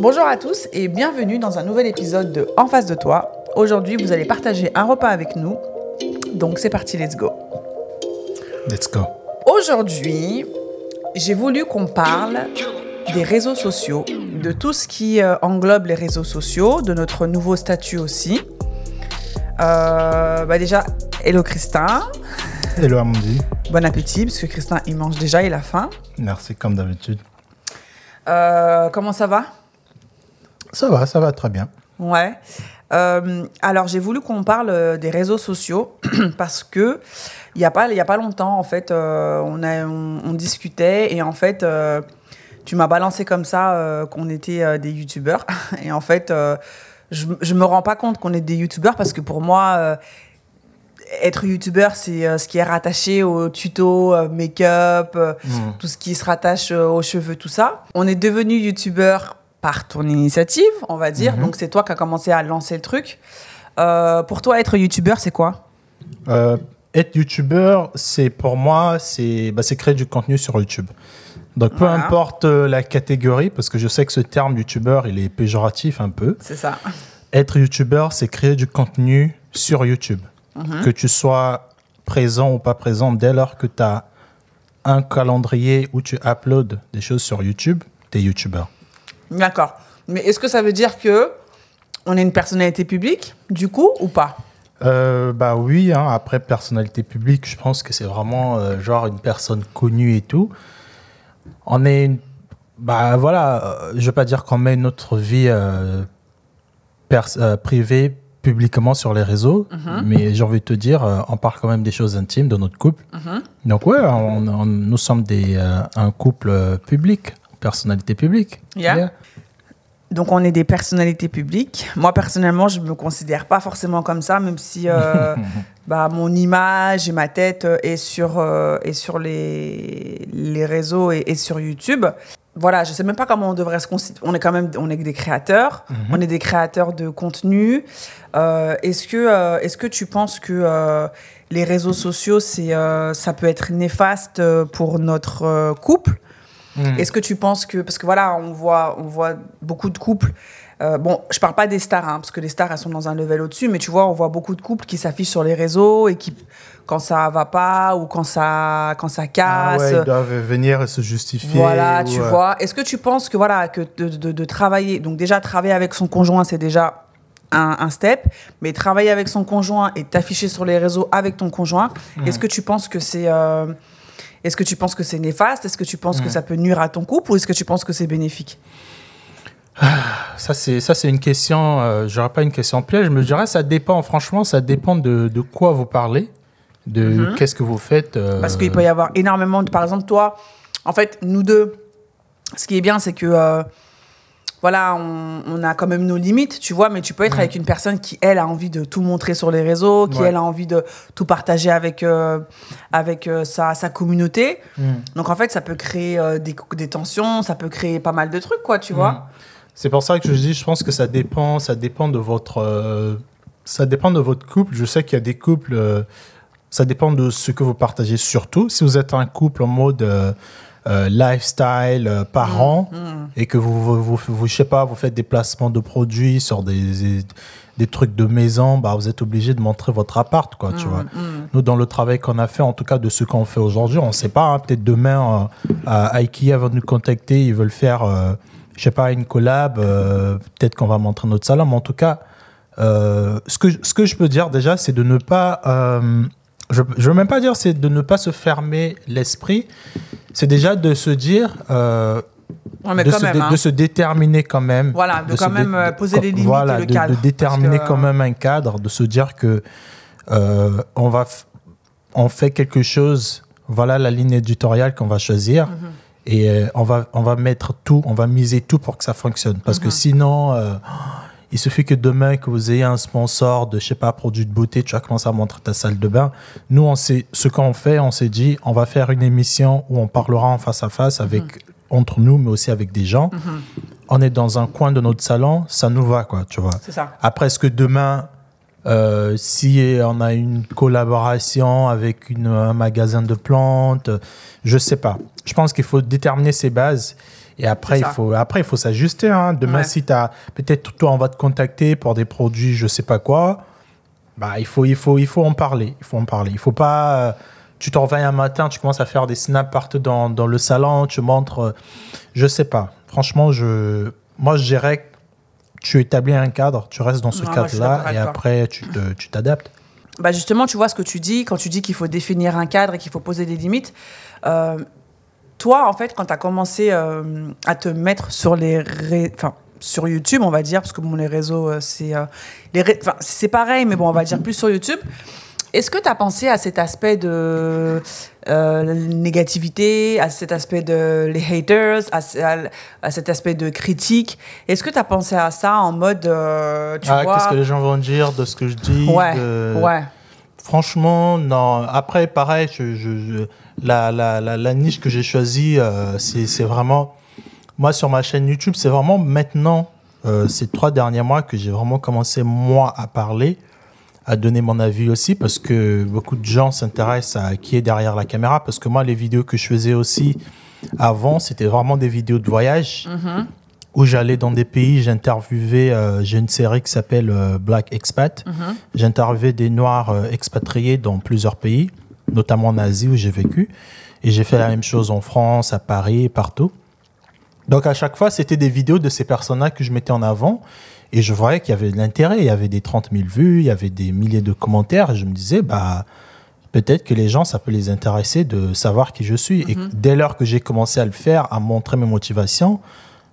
Bonjour à tous et bienvenue dans un nouvel épisode de En face de toi. Aujourd'hui, vous allez partager un repas avec nous. Donc c'est parti, let's go. Let's go. Aujourd'hui, j'ai voulu qu'on parle des réseaux sociaux, de tout ce qui euh, englobe les réseaux sociaux, de notre nouveau statut aussi. Euh, bah déjà, hello Christin. Hello Amundi. Bon appétit, parce que Christin, il mange déjà, il a faim. Merci, comme d'habitude. Euh, comment ça va? Ça va, ça va très bien. Ouais. Euh, alors j'ai voulu qu'on parle euh, des réseaux sociaux parce que il y a pas y a pas longtemps en fait euh, on a on, on discutait et en fait euh, tu m'as balancé comme ça qu'on était des youtubeurs et en fait je je me rends pas compte qu'on est des youtubeurs parce que pour moi être youtubeur c'est ce qui est rattaché aux tutos euh, make-up Mhm. tout ce qui se rattache aux cheveux tout ça on est devenu youtubeur par ton initiative on va dire Mhm. donc c'est toi qui as commencé à lancer le truc Euh, pour toi être youtubeur c'est quoi? Euh, être youtubeur, c'est pour moi, c'est bah, c'est créer du contenu sur YouTube. Donc peu Voilà. importe euh, la catégorie, parce que je sais que ce terme youtubeur, il est péjoratif un peu. c'est ça Être youtubeur, c'est créer du contenu sur YouTube. Mhm. Que tu sois présent ou pas présent, dès lors que tu as un calendrier où tu uploads des choses sur YouTube, tu es youtubeur. D'accord. Mais est-ce que ça veut dire que on est une personnalité publique du coup ou pas? Euh, bah oui, hein, après personnalité publique, je pense que c'est vraiment euh, genre une personne connue et tout. On est une... Bah voilà, euh, je veux pas dire qu'on met notre vie euh, privée publiquement sur les réseaux, mais j'ai envie de te dire, on parle quand même des choses intimes de notre couple. Donc ouais, on- on- nous sommes des, un couple public, personnalité publique. Yeah. Donc on est des personnalités publiques. Moi personnellement, je me considère pas forcément comme ça, même si euh, bah, mon image et ma tête euh, est sur euh, est sur les les réseaux et, et sur YouTube. Voilà, je sais même pas comment on devrait se considérer. On est quand même on est des créateurs. On est des créateurs de contenu. Euh, est-ce que euh, est-ce que tu penses que euh, les réseaux sociaux c'est euh, ça peut être néfaste pour notre euh, couple? Mhm. est-ce que tu penses que parce que voilà on voit on voit beaucoup de couples euh, bon je parle pas des stars hein, parce que les stars elles sont dans un level au-dessus mais tu vois on voit beaucoup de couples qui s'affichent sur les réseaux et qui quand ça va pas ou quand ça quand ça Ah casse ouais, ils doivent venir et se justifier. voilà tu euh, vois est-ce que tu penses que voilà que de, de- de travailler donc déjà travailler avec son conjoint c'est déjà un, un step, mais travailler avec son conjoint et t'afficher sur les réseaux avec ton conjoint, est-ce que tu penses que c'est euh, est-ce que tu penses que c'est néfaste? Est-ce que tu penses que ça peut nuire à ton couple ou est-ce que tu penses que c'est bénéfique? Ça, c'est, ça, c'est une question, euh, j'aurais pas une question piège, je me dirais, ça dépend, franchement, ça dépend de, de quoi vous parlez, de qu'est-ce que vous faites. euh, Parce qu'il peut y avoir énormément de. Par exemple, toi, en fait, nous deux, ce qui est bien, c'est que. euh, voilà, on, on a quand même nos limites, tu vois, mais tu peux être avec une personne qui, elle, a envie de tout montrer sur les réseaux, qui, Ouais. elle, a envie de tout partager avec, euh, avec euh, sa, sa communauté. Mm. Donc, en fait, ça peut créer euh, des, des tensions, ça peut créer pas mal de trucs, quoi, tu vois. C'est pour ça que je dis, je pense que ça dépend, ça dépend de votre, ça dépend de votre couple. Je sais qu'il y a des couples, ça dépend de ce que vous partagez surtout. Si vous êtes un couple en mode euh, euh, lifestyle, euh, parent, et que vous, vous, vous, vous- je sais pas, vous faites des placements de produits sur des, des, des trucs de maison, bah, vous êtes obligé de montrer votre appart, quoi, tu vois. Nous, dans le travail qu'on a fait, en tout cas de ce qu'on fait aujourd'hui, on ne sait pas, hein, peut-être demain, euh, à Ikea va nous contacter, ils veulent faire, euh, je sais pas, une collab, peut-être qu'on va montrer notre salon, mais en tout cas, ce, que, ce que je peux dire déjà, c'est de ne pas, je ne veux même pas dire, c'est de ne pas se fermer l'esprit, c'est déjà de se dire, euh, Ouais, mais de, quand se, même. de- hein. de se déterminer quand même. Voilà, de quand même, euh, poser les limites voilà, et le de- cadre, De, déterminer que, quand même un cadre, de se dire que euh, on va, on fait quelque chose. Voilà la ligne éditoriale qu'on va choisir. Mhm. Et euh, on, va, on va mettre tout, on va miser tout pour que ça fonctionne. Parce Mhm. que sinon, euh, il suffit que demain que vous ayez un sponsor de, je sais pas, produit de beauté, tu vas commencer à montrer ta salle de bain. Nous, on sait, ce qu'on fait, on s'est dit, on va faire une émission où on parlera en face à face avec, entre nous, mais aussi avec des gens. On est dans un coin de notre salon, ça nous va, quoi, tu vois. C'est ça. Après, est-ce que demain, euh, si on a une collaboration avec une- un magasin de plantes, je sais pas. Je pense qu'il faut déterminer ses bases Et après, il faut, après, il faut s'ajuster. Hein. Demain, Ouais. si tu as. Peut-être toi, on va te contacter pour des produits, je sais pas quoi. Bah, il faut, il faut, il faut en parler. Il faut en parler. Il faut pas. euh, tu te réveilles un matin, tu commences à faire des snaps partout dans, dans le salon, tu montres. euh, je sais pas. Franchement, je, moi, je dirais que tu établis un cadre, tu restes dans ce cadre-là et après, tu t'adaptes. Bah justement, tu vois ce que tu dis, quand tu dis qu'il faut définir un cadre et qu'il faut poser des limites. euh, toi, en fait, quand tu as commencé euh, à te mettre sur les ré- enfin, sur YouTube, on va dire, parce que bon, les réseaux, euh, c'est euh, les ré- enfin, c'est pareil, mais bon, on va dire plus sur YouTube. Est-ce que tu as pensé à cet aspect de euh, négativité, à cet aspect de les haters, à, ce- à- à cet aspect de critique? Est-ce que tu as pensé à ça en mode, tu ah, vois? qu'est-ce que les gens vont dire de ce que je dis Ouais, de- ouais. Franchement, non. Après, pareil, je, je- je- la, la, la, la niche que j'ai choisie, euh, c'est vraiment. Moi, sur ma chaîne YouTube, c'est vraiment maintenant, euh, ces trois derniers mois, que j'ai vraiment commencé, moi, à parler, à donner mon avis aussi, parce que beaucoup de gens s'intéressent à qui est derrière la caméra. Parce que moi, les vidéos que je faisais aussi avant, c'était vraiment des vidéos de voyage où j'allais dans des pays, j'interviewais, euh, j'ai une série qui s'appelle euh, Black Expat. J'interviewais des Noirs euh, expatriés dans plusieurs pays, notamment en Asie où j'ai vécu. Et j'ai fait la même chose en France, à Paris, partout. Donc à chaque fois, c'était des vidéos de ces personnes-là que je mettais en avant. Et je voyais qu'il y avait de l'intérêt. Il y avait des 30 000 vues, il y avait des milliers de commentaires. Et je me disais, bah, peut-être que les gens, ça peut les intéresser de savoir qui je suis. Et dès lors que j'ai commencé à le faire, à montrer mes motivations,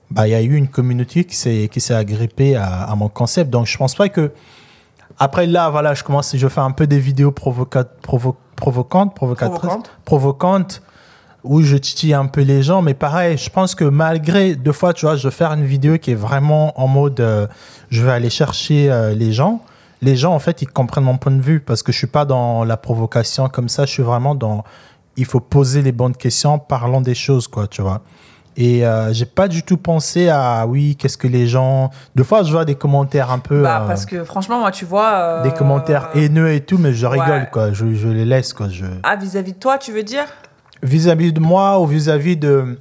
bah, il y a eu une communauté qui s'est, qui s'est agrippée à, à mon concept. Donc, je pense pas que. Après, là, voilà, je commence, je fais un peu des vidéos provoca- provo- provocantes, provocatrices, Provocantes. provocantes, où je titille un peu les gens. Mais pareil, je pense que malgré, deux fois, tu vois, je vais faire une vidéo qui est vraiment en mode, euh, je vais aller chercher euh, les gens. Les gens, en fait, ils comprennent mon point de vue parce que je suis pas dans la provocation comme ça. Je suis vraiment dans, il faut poser les bonnes questions, parlons des choses, quoi, tu vois. Et euh, j'ai pas du tout pensé à oui, qu'est-ce que les gens. Deux fois, je vois des commentaires un peu. Bah, euh, parce que franchement, moi, tu vois. euh, des commentaires haineux et tout, mais je rigole, ouais. quoi. Je, je les laisse, quoi. Je... Ah, vis-à-vis de toi, tu veux dire? Vis-à-vis de moi ou vis-à-vis de,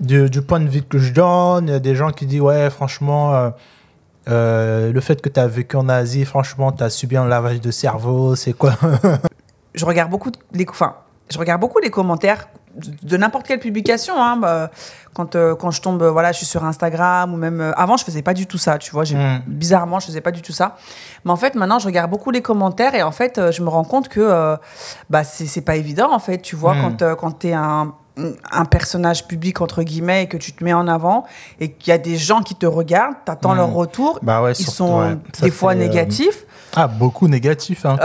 de- du point de vue que je donne, il y a des gens qui disent Ouais, franchement, euh, le fait que tu as vécu en Asie, franchement, tu as subi un lavage de cerveau, c'est quoi? Je regarde beaucoup les, enfin, je regarde beaucoup les commentaires de, n'importe quelle publication. Hein, bah, quand, euh, quand je tombe, voilà, je suis sur Instagram ou même. euh, avant, je faisais pas du tout ça, tu vois. Mm. Bizarrement, je faisais pas du tout ça. Mais en fait, maintenant, je regarde beaucoup les commentaires et en fait, euh, je me rends compte que bah, c'est pas évident, en fait. Tu vois, Mm. quand, quand tu es un un personnage public entre guillemets et que tu te mets en avant et qu'il y a des gens qui te regardent, t'attends Mm. leur retour, Bah ouais, ils surtout, sont ouais. Des fois négatifs. Ah, beaucoup négatif, hein,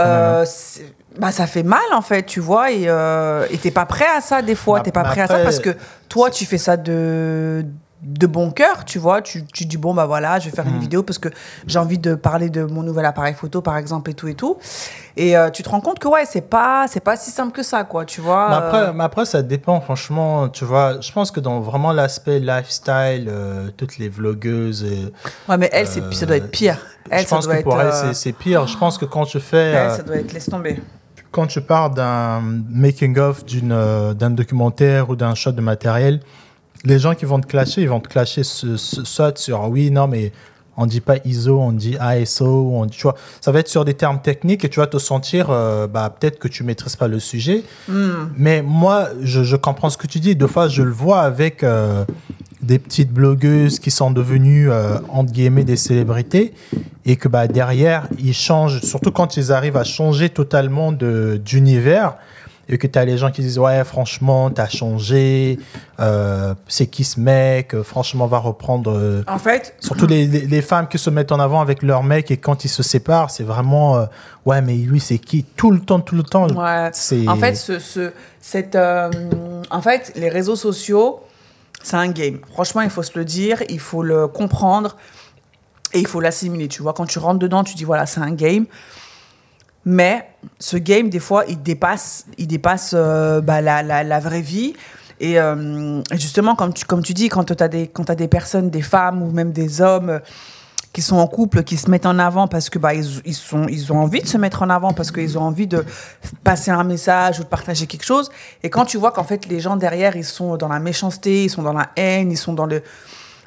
Euh, bah, ça fait mal en fait, tu vois, et euh, t'es pas prêt à ça des fois, Bah, t'es pas mais prêt à ça parce que toi tu fais ça de de bon cœur, tu vois, tu, tu dis bon bah voilà, je vais faire une Mm. vidéo parce que j'ai envie de parler de mon nouvel appareil photo par exemple et tout et tout, et euh, tu te rends compte que ouais c'est pas c'est pas si simple que ça quoi, tu vois. Mais euh, après, mais après, ça dépend, franchement. Tu vois, je pense que dans vraiment l'aspect lifestyle, euh, toutes les vlogueuses. ouais mais elle c'est ça doit être pire. Elle je ça pense doit que être pour elle, euh, c'est- pire. Je pense que quand tu fais. elle, euh, ça doit être laisse tomber. Quand tu pars d'un making-of euh, d'un documentaire ou d'un shot de matériel, les gens qui vont te clasher, ils vont te clasher ce, ce- soit sur oui, non, mais on dit pas ISO, on dit ASO, on, tu vois, ça va être sur des termes techniques et tu vas te sentir, euh, bah, peut-être que tu maîtrises pas le sujet. Hmm. Mais moi, je, je comprends ce que tu dis. Deux fois, je le vois avec euh, des petites blogueuses qui sont devenues, euh, entre guillemets, des célébrités. Et que bah, derrière, ils changent, surtout quand ils arrivent à changer totalement de- d'univers. Et que tu as les gens qui disent Ouais, franchement, tu as changé. euh, C'est qui ce mec Franchement, va reprendre. euh, En fait, Surtout les, les- les femmes qui se mettent en avant avec leur mec et quand ils se séparent, c'est vraiment euh, ouais mais lui c'est qui? Tout le temps tout le temps. Ouais. C'est En fait, ce, ce- cette, euh, en fait, les réseaux sociaux, c'est un game. Franchement, il faut se le dire, il faut le comprendre et il faut l'assimiler. Tu vois, quand tu rentres dedans, tu dis voilà, c'est un game. Mais ce game, des fois, il dépasse, il dépasse euh, bah, la, vraie vie. Et euh, et justement, comme tu, comme tu dis, quand tu as, des- t'as des personnes, des femmes ou même des hommes euh, qui sont en couple, qui se mettent en avant parce que bah ils, ils sont ils ont envie de se mettre en avant parce qu'ils ont envie de passer un message ou de partager quelque chose. Et quand tu vois qu'en fait les gens derrière ils sont dans la méchanceté, ils sont dans la haine, ils sont dans le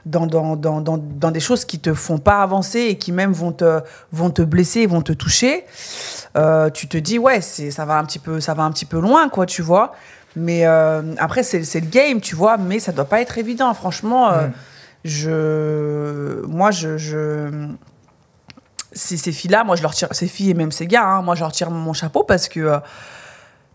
dans, dans, dans, dans, dans des choses qui te font pas avancer et qui même vont te, vont te blesser, vont te toucher, euh, tu te dis ouais, ça va un petit peu ça va un petit peu loin quoi, tu vois. Mais euh, après c'est le game, tu vois, mais ça doit pas être évident franchement euh, je moi je, je ces, ces filles-là, moi je leur tire, ces filles et même ces gars, hein, moi je leur tire mon chapeau parce que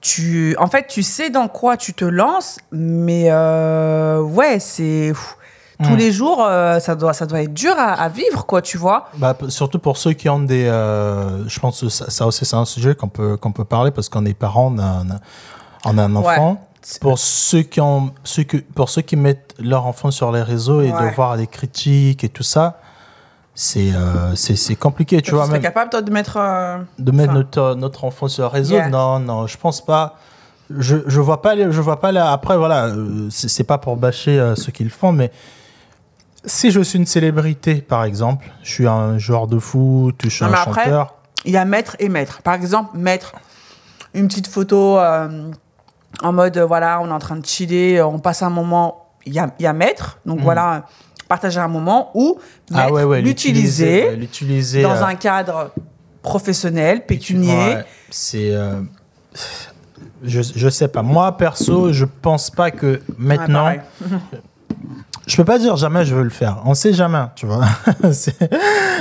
tu, en fait, tu sais dans quoi tu te lances, mais ouais, c'est pff, tous Mm. les jours, euh, ça doit, ça doit être dur à, à vivre, quoi, tu vois. Bah, surtout pour ceux qui ont des. euh, je pense que ça, ça aussi, c'est un sujet qu'on peut, qu'on peut parler parce qu'on est parents, on a un, on a un enfant. Pour ceux, qui ont, ceux que, pour ceux qui mettent leur enfant sur les réseaux et Ouais. de voir les critiques et tout ça, c'est euh, c'est compliqué, tu tu vois. serais Même capable, toi, de mettre. euh, de mettre enfin, notre, notre enfant sur le réseau, Yeah. non, non, je pense pas. Je, je vois pas, les- je vois pas là. Après, voilà, c'est pas pour bâcher euh, ceux qui le font, mais si je suis une célébrité, par exemple, je suis un joueur de foot, je suis Non, un mais après, chanteur. Il y a maître et maître. Par exemple, maître, une petite photo euh, en mode, euh, voilà, on est en train de chiller, euh, on passe un moment. Il y a, il y a maître, donc voilà, partager un moment ou. Ah ouais, ouais, l'utiliser ouais, dans euh, un cadre professionnel, pécunier. c'est. euh, je, je sais pas. Moi, perso, je pense pas que maintenant. Je peux pas dire jamais je veux le faire. On sait jamais, tu vois.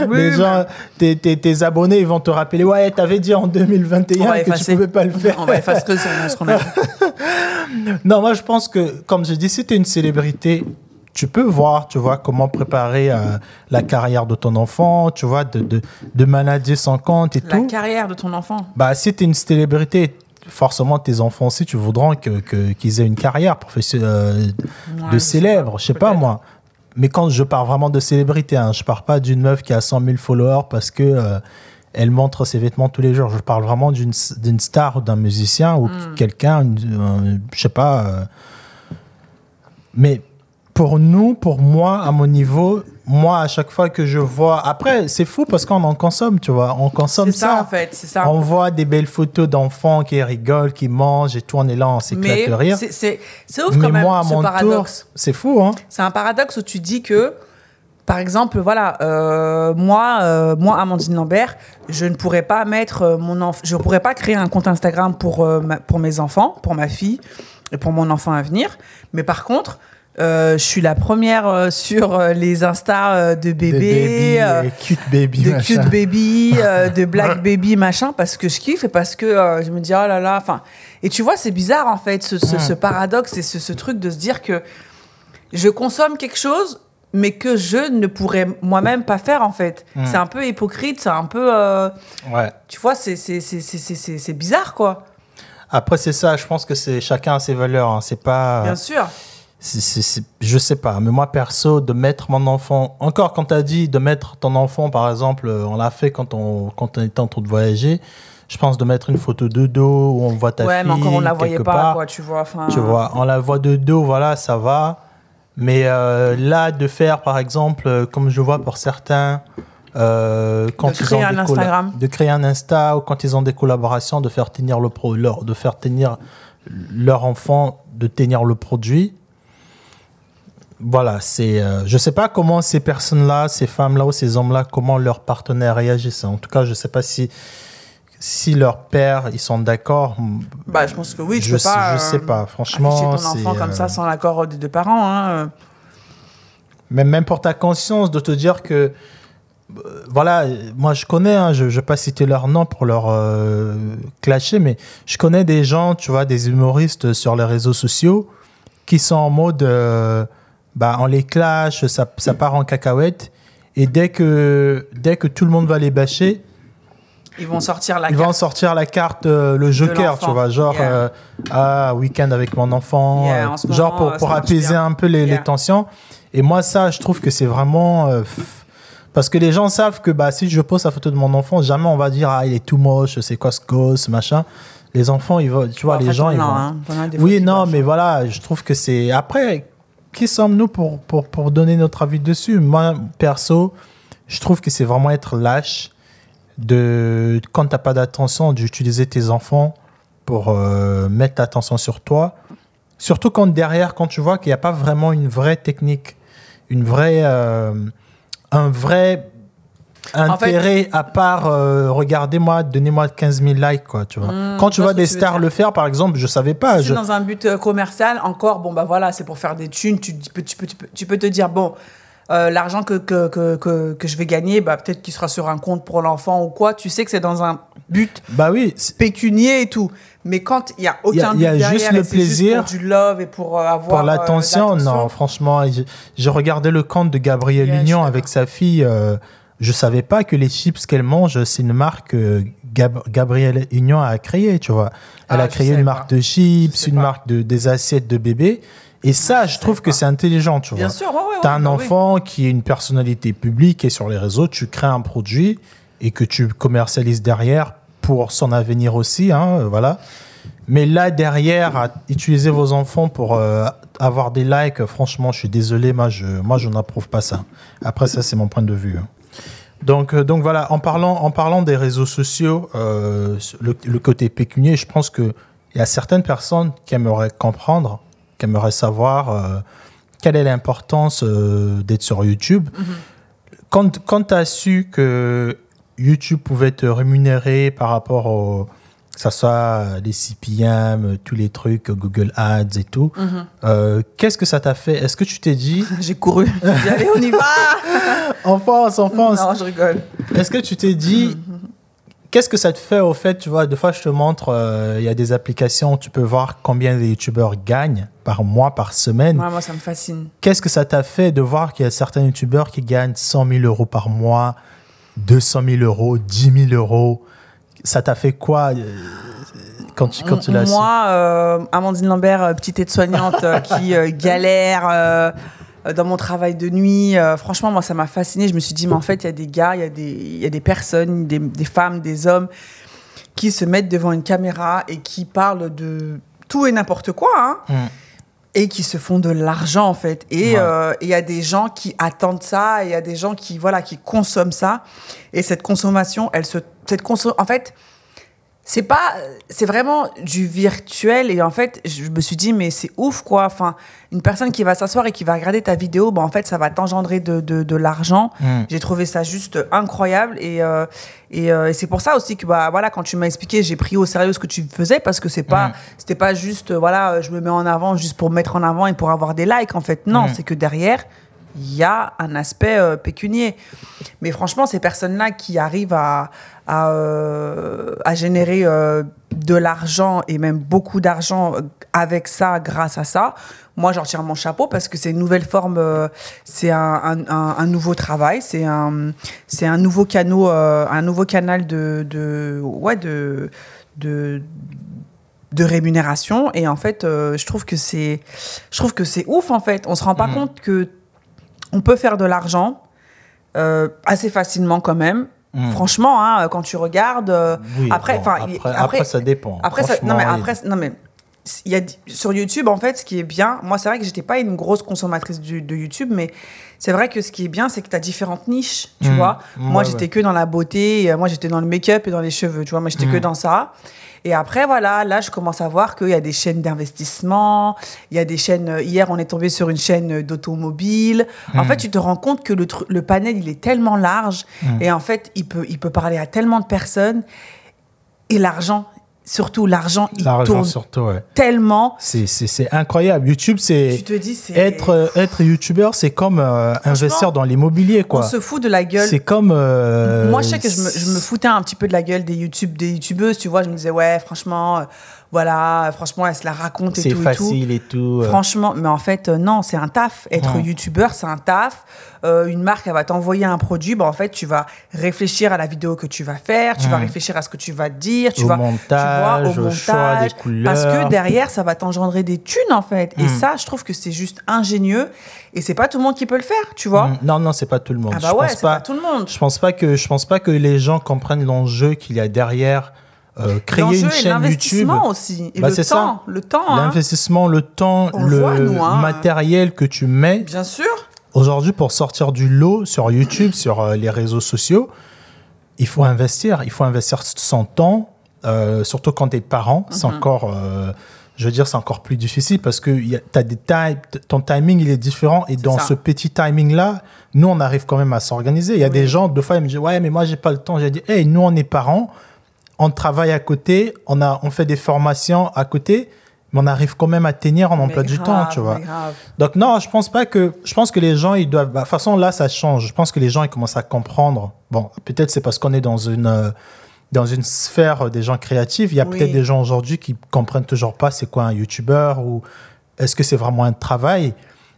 Oui, les mais- gens, tes, tes- tes abonnés, ils vont te rappeler, ouais, t'avais dit en On 2021 va que tu pouvais pas le faire. On va effacer ce qu'on a dit. Non, moi, je pense que, comme je dis, si t'es une célébrité, tu peux voir, tu vois, comment préparer euh, la carrière de ton enfant, tu vois, de, de, de manager son compte et La tout. carrière de ton enfant. Bah, si t'es une célébrité, forcément, tes enfants aussi, tu voudras que, que- qu'ils aient une carrière professionnelle, euh, Ouais, de célèbre, je sais pas moi. Mais quand je parle vraiment de célébrité, hein, je parle pas d'une meuf qui a 100 000 followers parce que euh, elle montre ses vêtements tous les jours. Je parle vraiment d'une d'une star ou d'un musicien ou Hmm. quelqu'un, je sais pas. euh. Mais pour nous, pour moi, à mon niveau, moi, à chaque fois que je vois. Après, c'est fou parce qu'on en consomme, tu vois. On consomme C'est ça, en fait, c'est ça. On voit des belles photos d'enfants qui rigolent, qui mangent et tout. On est là, on s'éclate de rire. c'est- ouf Mais quand même, moi, à ce mon paradoxe. c'est fou, hein. C'est un paradoxe où tu dis que, par exemple, voilà, euh, moi, euh, moi, Amandine Lambert, je ne pourrais pas mettre euh, mon enfant, je pourrais pas créer un compte Instagram pour, euh, ma- pour mes enfants, pour ma fille et pour mon enfant à venir. Mais par contre, euh, je suis la première euh, sur euh, les Insta de euh, et cute baby, de machin. cute baby, de black baby, machin, parce que je kiffe et parce que je me dis, oh là là, enfin. Et tu vois, c'est bizarre, en fait, ce, ce- ce paradoxe et ce, ce truc de se dire que je consomme quelque chose, mais que je ne pourrais moi-même pas faire, en fait. Mm. C'est un peu hypocrite, c'est un peu. Ouais. tu vois, c'est- bizarre, quoi. Après, c'est ça, je pense que c'est chacun a ses valeurs. hein. C'est pas. Bien sûr. Je sais pas, mais moi perso, de mettre mon enfant. Encore quand tu as dit de mettre ton enfant, par exemple, euh, on l'a fait quand on, quand on était en train de voyager. Je pense de mettre une photo de dos où on voit ta ouais, fille. mais encore, on la voyait pas, part. quoi, tu vois. Enfin, Tu vois, on la voit de dos, voilà, ça va. Mais euh, là, de faire, par exemple, euh, comme je vois pour certains, euh, quand De ils créer ont un des Instagram. de créer un Insta ou quand ils ont des collaborations, de faire tenir le pro, leur, de faire tenir leur enfant, de tenir le produit. Voilà, c'est. euh, je sais pas comment ces personnes-là, ces femmes-là ou ces hommes-là, comment leurs partenaires réagissent. En tout cas, je sais pas si si leurs pères ils sont d'accord. Bah, je pense que oui, tu je peux pas. sais, je sais euh, pas. Franchement, ton enfant comme euh, ça sans l'accord des deux parents. Hein. euh. Même, même pour ta conscience, de te dire que. euh, Voilà, euh, moi je connais, hein, je ne vais pas citer leur nom pour leur euh, clasher, mais je connais des gens, tu vois, des humoristes sur les réseaux sociaux qui sont en mode. euh, bah, on les clash, ça, ça part en cacahuète. Et dès que, dès que tout le monde va les bâcher, Ils vont sortir la ils carte. vont sortir la carte, euh, le joker, tu vois, genre, Yeah. euh, ah, week-end avec mon enfant, Yeah, euh, en genre pour, pour apaiser un peu les, les tensions. Et moi, ça, je trouve que c'est vraiment. euh, parce que les gens savent que bah, si je pose la photo de mon enfant, jamais on va dire, ah, il est tout moche, c'est quoi ce gosse, machin. Les enfants, ils vont, tu vois, les fait, gens, ils vont. hein. Oui, non, mais voilà, je trouve que c'est. Après, qui sommes-nous pour, donner notre avis dessus? Moi, perso, je trouve que c'est vraiment être lâche de, quand t'as pas d'attention, d'utiliser tes enfants pour euh, mettre l'attention sur toi. Surtout quand derrière, quand tu vois qu'il n'y a pas vraiment une vraie technique, une vraie, euh, un vrai intérêt à part euh, regardez-moi, donnez-moi 15 000 likes, quoi, tu vois. Mmh, quand tu vois des stars le faire, par exemple, je savais pas. Si je- dans un but euh, commercial, encore, bon, bah voilà, c'est pour faire des thunes. Tu, tu peux, tu, peux, tu, peux, te dire, bon, euh, l'argent que, que, que, que, que je vais gagner, bah, peut-être qu'il sera sur un compte pour l'enfant ou quoi. Tu sais que c'est dans un but Bah oui, pécunier et tout. Mais quand il n'y a Il y a- aucun il y a juste le plaisir pour du love et pour euh, avoir pour l'attention, non, franchement, j'ai- regardé le compte de suis Union avec sa fille. Euh, je savais pas que les chips qu'elle mange, c'est une marque que Gab- Gabrielle Union a créée, tu vois. Elle Ah, a créé une marque de chips, une marque de des assiettes de bébé. Et ça, je trouve que c'est intelligent, tu Bien vois. sûr, ouais, ouais, T'as ouais, un bah enfant qui est une personnalité publique et sur les réseaux, tu crées un produit et que tu commercialises derrière pour son avenir aussi, hein, euh, voilà. Mais là, derrière, à utiliser vos enfants pour euh, avoir des likes, franchement, je suis désolé, moi, je, moi, je n'approuve pas ça. Après, ça, c'est mon point de vue. hein. Donc, euh, donc voilà, en parlant, en parlant des réseaux sociaux, euh, le, le côté pécunier, je pense qu'il y a certaines personnes qui aimeraient comprendre, qui aimeraient savoir euh, quelle est l'importance euh, d'être sur YouTube. Quand, quand tu as su que YouTube pouvait te rémunérer par rapport au, ça soit les CPM, tous les trucs, Google Ads et tout, Mhm. euh, qu'est-ce que ça t'a fait? Est-ce que tu t'es dit, J'ai couru. Allez, on y va enfance, enfance, Non, je rigole. est-ce que tu t'es dit, qu'est-ce que ça te fait au fait, tu vois, des fois je te montre, euh, il y a des applications où tu peux voir combien les youtubeurs gagnent par mois, par semaine. Ouais, moi, ça me fascine. Qu'est-ce que ça t'a fait de voir qu'il y a certains youtubeurs qui gagnent 100 000 euros par mois, 200 000 euros, 10 000 euros? Ça t'a fait quoi euh, quand tu, quand tu l'as Moi, euh, Amandine Lambert, euh, petite aide-soignante qui euh, galère euh, dans mon travail de nuit, franchement, moi, ça m'a fascinée. Je me suis dit, mais en fait, il y a des gars, il y, a des- y a des personnes, des, des femmes, des hommes qui se mettent devant une caméra et qui parlent de tout et n'importe quoi. hein. Mm. et qui se font de l'argent en fait. Et Ouais. il y a des gens qui attendent ça, et il y a des gens qui voilà qui consomment ça. Et cette consommation, elle se, cette conso en fait, c'est pas, c'est vraiment du virtuel. Et en fait, je me suis dit mais c'est ouf quoi. Enfin, une personne qui va s'asseoir et qui va regarder ta vidéo, bah en fait, ça va t'engendrer de, de, de l'argent. Mm. J'ai trouvé ça juste incroyable et euh, et, euh, et c'est pour ça aussi que bah voilà quand tu m'as expliqué j'ai pris au sérieux ce que tu faisais parce que c'est pas Mm. c'était pas juste voilà je me mets en avant juste pour me mettre en avant et pour avoir des likes en fait non Mm. c'est que derrière il y a un aspect euh, pécunier. Mais franchement ces personnes là qui arrivent à à, euh, à générer euh, de l'argent et même beaucoup d'argent avec ça grâce à ça moi j'en tire mon chapeau parce que c'est une nouvelle forme c'est un, un, un- un nouveau travail c'est un c'est un nouveau canal un nouveau canal de, de ouais de de de rémunération. Et en fait je trouve que c'est je trouve que c'est ouf en fait. On se rend pas Mhm. compte que on peut faire de l'argent euh, assez facilement quand même Mm. franchement hein, quand tu regardes euh, Oui, après bon, après, après, après- ça dépend. après, ça, non, mais après, non, mais il y a, sur YouTube, en fait, ce qui est bien, moi, c'est vrai que j'étais pas une grosse consommatrice du- de YouTube, mais c'est vrai que ce qui est bien, c'est que tu as différentes niches, tu Mm. vois. Moi, j'étais ouais. que dans la beauté, euh, moi, j'étais dans le make-up et dans les cheveux, tu vois. Moi, j'étais que Mm. dans ça. Et après, voilà, là, je commence à voir qu'il y a des chaînes d'investissement, il y a des chaînes. euh, Hier, on est tombé sur une chaîne d'automobile. En Mm. fait, tu te rends compte que le, le panel, il est tellement large. Et en fait, il peut, il peut parler à tellement de personnes. Et l'argent, surtout l'argent, il tourne surtout, ouais. tellement. C'est- C'est c'est incroyable. YouTube, Tu c'est. Être, euh, être youtubeur, c'est comme euh, investir dans l'immobilier, On quoi. se fout de la gueule. C'est comme. euh, Moi, je sais que je me, je me foutais un petit peu de la gueule des YouTube, des youtubeuses, tu vois. Je me disais, ouais, franchement, euh, voilà, franchement, elle se la raconte et C'est tout et tout. facile et tout. euh. Franchement, mais en fait, euh, non, c'est un taf. Être Ouais. youtubeur, c'est un taf. Euh, une marque, elle va t'envoyer un produit. Bah, en fait, tu vas réfléchir à la vidéo que tu vas faire. Tu vas réfléchir à ce que tu vas dire. Tu Au vas, montage, tu vois, au choix des couleurs. Parce que derrière, ça va t'engendrer des thunes, en fait. Et Mm. ça, je trouve que c'est juste ingénieux. Et c'est pas tout le monde qui peut le faire, tu vois. Mm, Non, non, c'est pas tout le monde. Ah bah je ouais, pense c'est pas. pas tout le monde. Je pense pas que je pense pas que les gens comprennent l'enjeu qu'il y a derrière euh, créer une chaîne YouTube. aussi. Et Bah, le c'est ça. temps. Le temps, hein. L'investissement, le temps, On le le voit, nous, hein. matériel que tu mets, Bien sûr. Aujourd'hui, pour sortir du lot sur YouTube, sur euh, les réseaux sociaux, il faut investir. Il faut investir son temps, euh, surtout quand tu es parent. C'est Mhm. encore, je veux dire, c'est encore plus difficile parce que y a- t'as des ton timing, il est différent. Et dans ça. ce petit timing-là, nous, on arrive quand même à s'organiser. Il y a des gens, deux fois, ils me disent Ouais, mais moi, j'ai pas le temps. J'ai dit Hey, nous, on est parents, on travaille à côté, on, a, on fait des formations à côté, mais on arrive quand même à tenir en emploi Mais du grave, temps, tu vois. Donc non, je pense pas que je pense que les gens ils doivent bah, de toute façon là ça change. Je pense que les gens ils commencent à comprendre. Bon, peut-être c'est parce qu'on est dans une euh, dans une sphère des gens créatifs, il y a Oui. peut-être des gens aujourd'hui qui comprennent toujours pas c'est quoi un youtubeur ou est-ce que c'est vraiment un travail.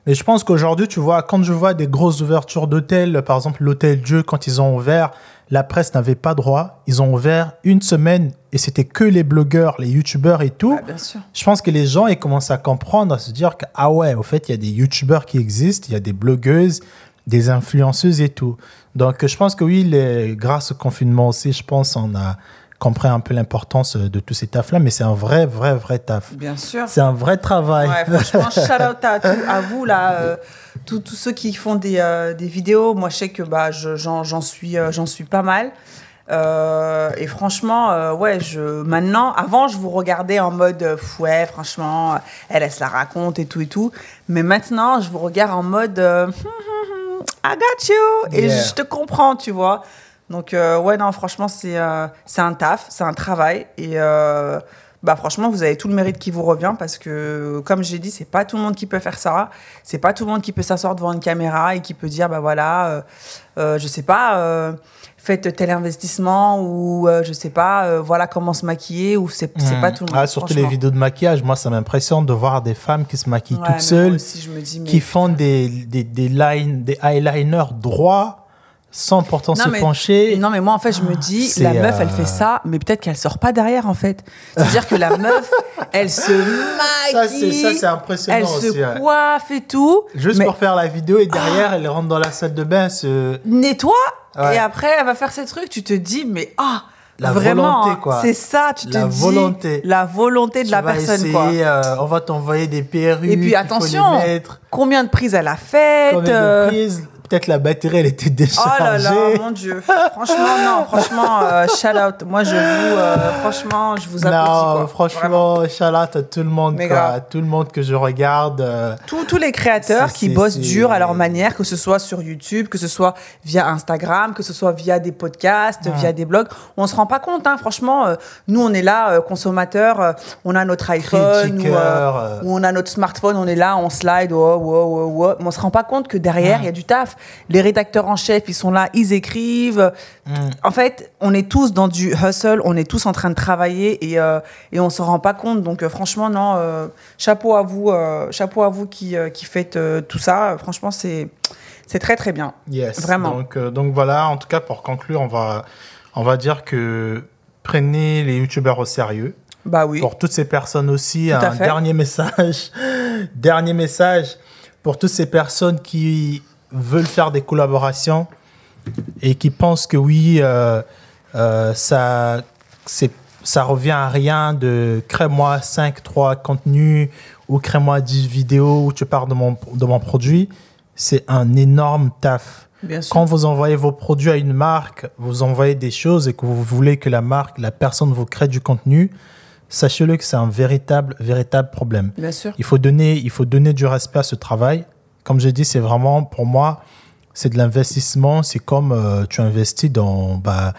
Mais je pense qu'aujourd'hui, tu vois, quand je vois des grosses ouvertures d'hôtels, par exemple l'hôtel Dieu, quand ils ont ouvert, la presse n'avait pas droit. Ils ont ouvert une semaine et c'était que les blogueurs, les youtubeurs et tout. Ah, bien sûr. Je pense que les gens ils commencent à comprendre, à se dire que ah ouais, au fait, il y a des youtubeurs qui existent, il y a des blogueuses, des influenceuses et tout. Donc je pense que oui, les, grâce au confinement aussi, je pense on a compris un peu l'importance de tous ces tafs là, mais c'est un vrai vrai vrai taf. Bien sûr. C'est un vrai travail. Ouais, franchement, shout out à, tout- à vous là, euh, tous ceux qui font des, euh, des vidéos. Moi, je sais que bah, je- j'en j'en suis, euh, j'en suis pas mal. Euh, et franchement, euh, ouais, je, maintenant, avant, je vous regardais en mode, euh, ouais, franchement, elle, elle se la raconte et tout et tout. Mais maintenant, je vous regarde en mode, euh, I got you. Et Yeah. je te comprends, tu vois. Donc, euh, ouais, non, franchement, c'est euh, un taf, c'est un travail. Et euh, bah, franchement, vous avez tout le mérite qui vous revient parce que, comme j'ai dit, c'est pas tout le monde qui peut faire ça. C'est pas tout le monde qui peut s'asseoir devant une caméra et qui peut dire, bah voilà, euh, je sais pas, faites tel investissement ou je sais pas, voilà comment se maquiller ou c'est c'est Mm. pas tout le monde. Ah, surtout les vidéos de maquillage, moi ça m'impressionne de voir des femmes qui se maquillent Ouais, toutes seules, aussi, dis, qui font des, des, des, line- des eyeliners droits sans pourtant se mais, pencher. non, mais moi, en fait, je me dis, c'est, la meuf, elle euh, fait ça, mais peut-être qu'elle sort pas derrière, en fait. C'est-à-dire que la meuf, elle se maquille, ça, c'est impressionnant elle aussi, se ouais. coiffe et tout. Juste mais pour faire la vidéo et derrière, elle rentre dans la salle de bain. Se... nettoie, Ouais. et après, elle va faire ses trucs. Tu te dis, mais ah, La vraiment, volonté, hein, quoi. c'est ça, tu te La dis. volonté. La volonté de Tu la vas personne, essayer, quoi. euh, on va t'envoyer des perruques. Et puis, attention. Combien de prises elle a faites Combien euh, de prises Peut-être la batterie, elle était Oh déchargée. là là, mon Dieu. Franchement, non, franchement, euh, shout out. Moi, je vous, euh, franchement, je vous applaudis. Non, quoi. Vraiment. franchement, shout out à tout le monde, quoi, à tout le monde que je regarde. euh, Tous, tous les créateurs qui bossent dur à leur manière, que ce soit sur YouTube, que ce soit via Instagram, que ce soit via des podcasts, via des blogs, on se rend pas compte, hein, franchement. euh, nous, on est là, consommateurs, on a notre iPhone, ou, on a notre smartphone, on est là, on slide, oh, oh, oh, oh, mais on se rend pas compte que derrière, il y a du taf. Les rédacteurs en chef, ils sont là, ils écrivent. Mm. En fait, on est tous dans du hustle, on est tous en train de travailler et, euh, et on s'en rend pas compte. Donc, euh, franchement, non, euh, chapeau à vous, euh, chapeau à vous qui, qui faites tout ça. Franchement, c'est c'est très très bien. Yes. Vraiment. Donc, donc voilà, en tout cas, pour conclure, on va, on va dire que prenez les youtubeurs au sérieux. Bah oui. Pour toutes ces personnes aussi, un fait. dernier message. dernier message pour toutes ces personnes qui veulent faire des collaborations et qui pensent que oui, euh, euh, ça, c'est, ça revient à rien de crée-moi 5, 3 contenus ou crée-moi 10 vidéos où tu parles de mon, de mon produit. C'est un énorme taf. Bien sûr. Quand vous envoyez vos produits à une marque, vous envoyez des choses et que vous voulez que la marque, la personne vous crée du contenu, sachez-le que c'est un véritable, véritable problème. Bien sûr. Il faut donner, il faut donner du respect à ce travail. Comme j'ai dit, c'est vraiment, pour moi, c'est de l'investissement. C'est comme euh, tu investis dans... Bah,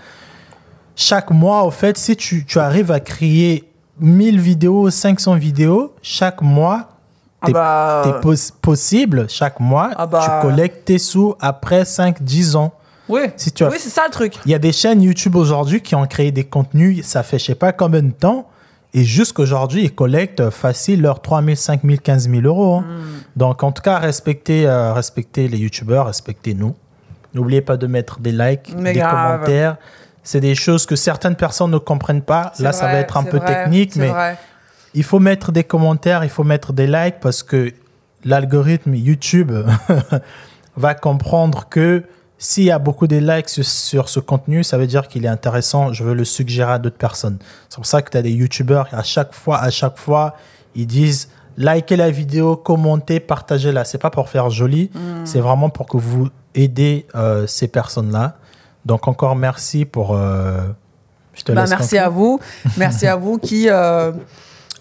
chaque mois, au fait, si tu, tu arrives à créer 1000 vidéos, 500 vidéos, chaque mois, Ah bah, t'es pos- possible, chaque mois, Ah bah. tu collectes tes sous après 5-10 ans. oui. Si tu as Oui, c'est ça le truc. il y a des chaînes YouTube aujourd'hui qui ont créé des contenus, ça fait je sais pas combien de temps, et jusqu'aujourd'hui, ils collectent facile leurs 3 000, 5 000, 15 000 euros. hein. Hmm. Donc, en tout cas, respectez, euh, respectez les YouTubeurs, respectez-nous. N'oubliez pas de mettre des likes, Mais des grave. commentaires. C'est des choses que certaines personnes ne comprennent pas. Là, ça va être un peu vrai, technique, mais vrai. il faut mettre des commentaires, il faut mettre des likes parce que l'algorithme YouTube va comprendre que s'il y a beaucoup de likes sur, sur ce contenu, ça veut dire qu'il est intéressant, je veux le suggérer à d'autres personnes. C'est pour ça que tu as des YouTubeurs, à chaque fois, à chaque fois, ils disent likez la vidéo, commentez, partagez-la. C'est pas pour faire joli, c'est vraiment pour que vous aidez euh, ces personnes-là. Donc encore merci pour. euh, je te Bah, merci conclure. à vous. Merci à vous qui euh,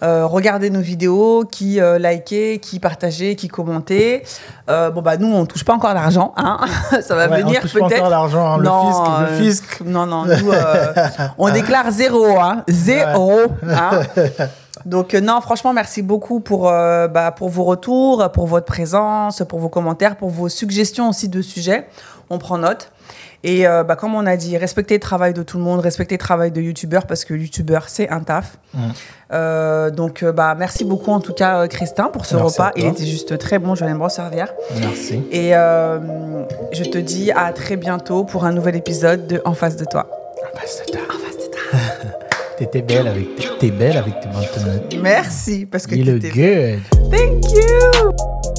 euh, regardez nos vidéos, qui euh, likez, qui partagez, qui commentez. Euh, bon, bah, nous, on touche pas encore d'argent. Hein Ça va Ouais, on venir touche pas encore peut-être. l'argent, hein, le le euh, fisc. Non, non, nous, euh, on déclare zéro. Hein, zéro. hein. Donc, euh, non, franchement, merci beaucoup pour, euh, bah, pour vos retours, pour votre présence, pour vos commentaires, pour vos suggestions aussi de sujets. On prend note. Et euh, bah, comme on a dit, respectez le travail de tout le monde, respectez le travail de youtubeur parce que youtubeur, c'est un taf. Mm. Donc, bah, merci beaucoup en tout cas, Christin, pour ce Merci repas. Il était juste très bon, je vais me resservir. Merci. Et je te dis à très bientôt pour un nouvel épisode de En face de toi. En face de toi. En face de toi. T'étais belle avec tes, belle avec tes manteaux. Merci parce que You look t'étais- good. Thank you.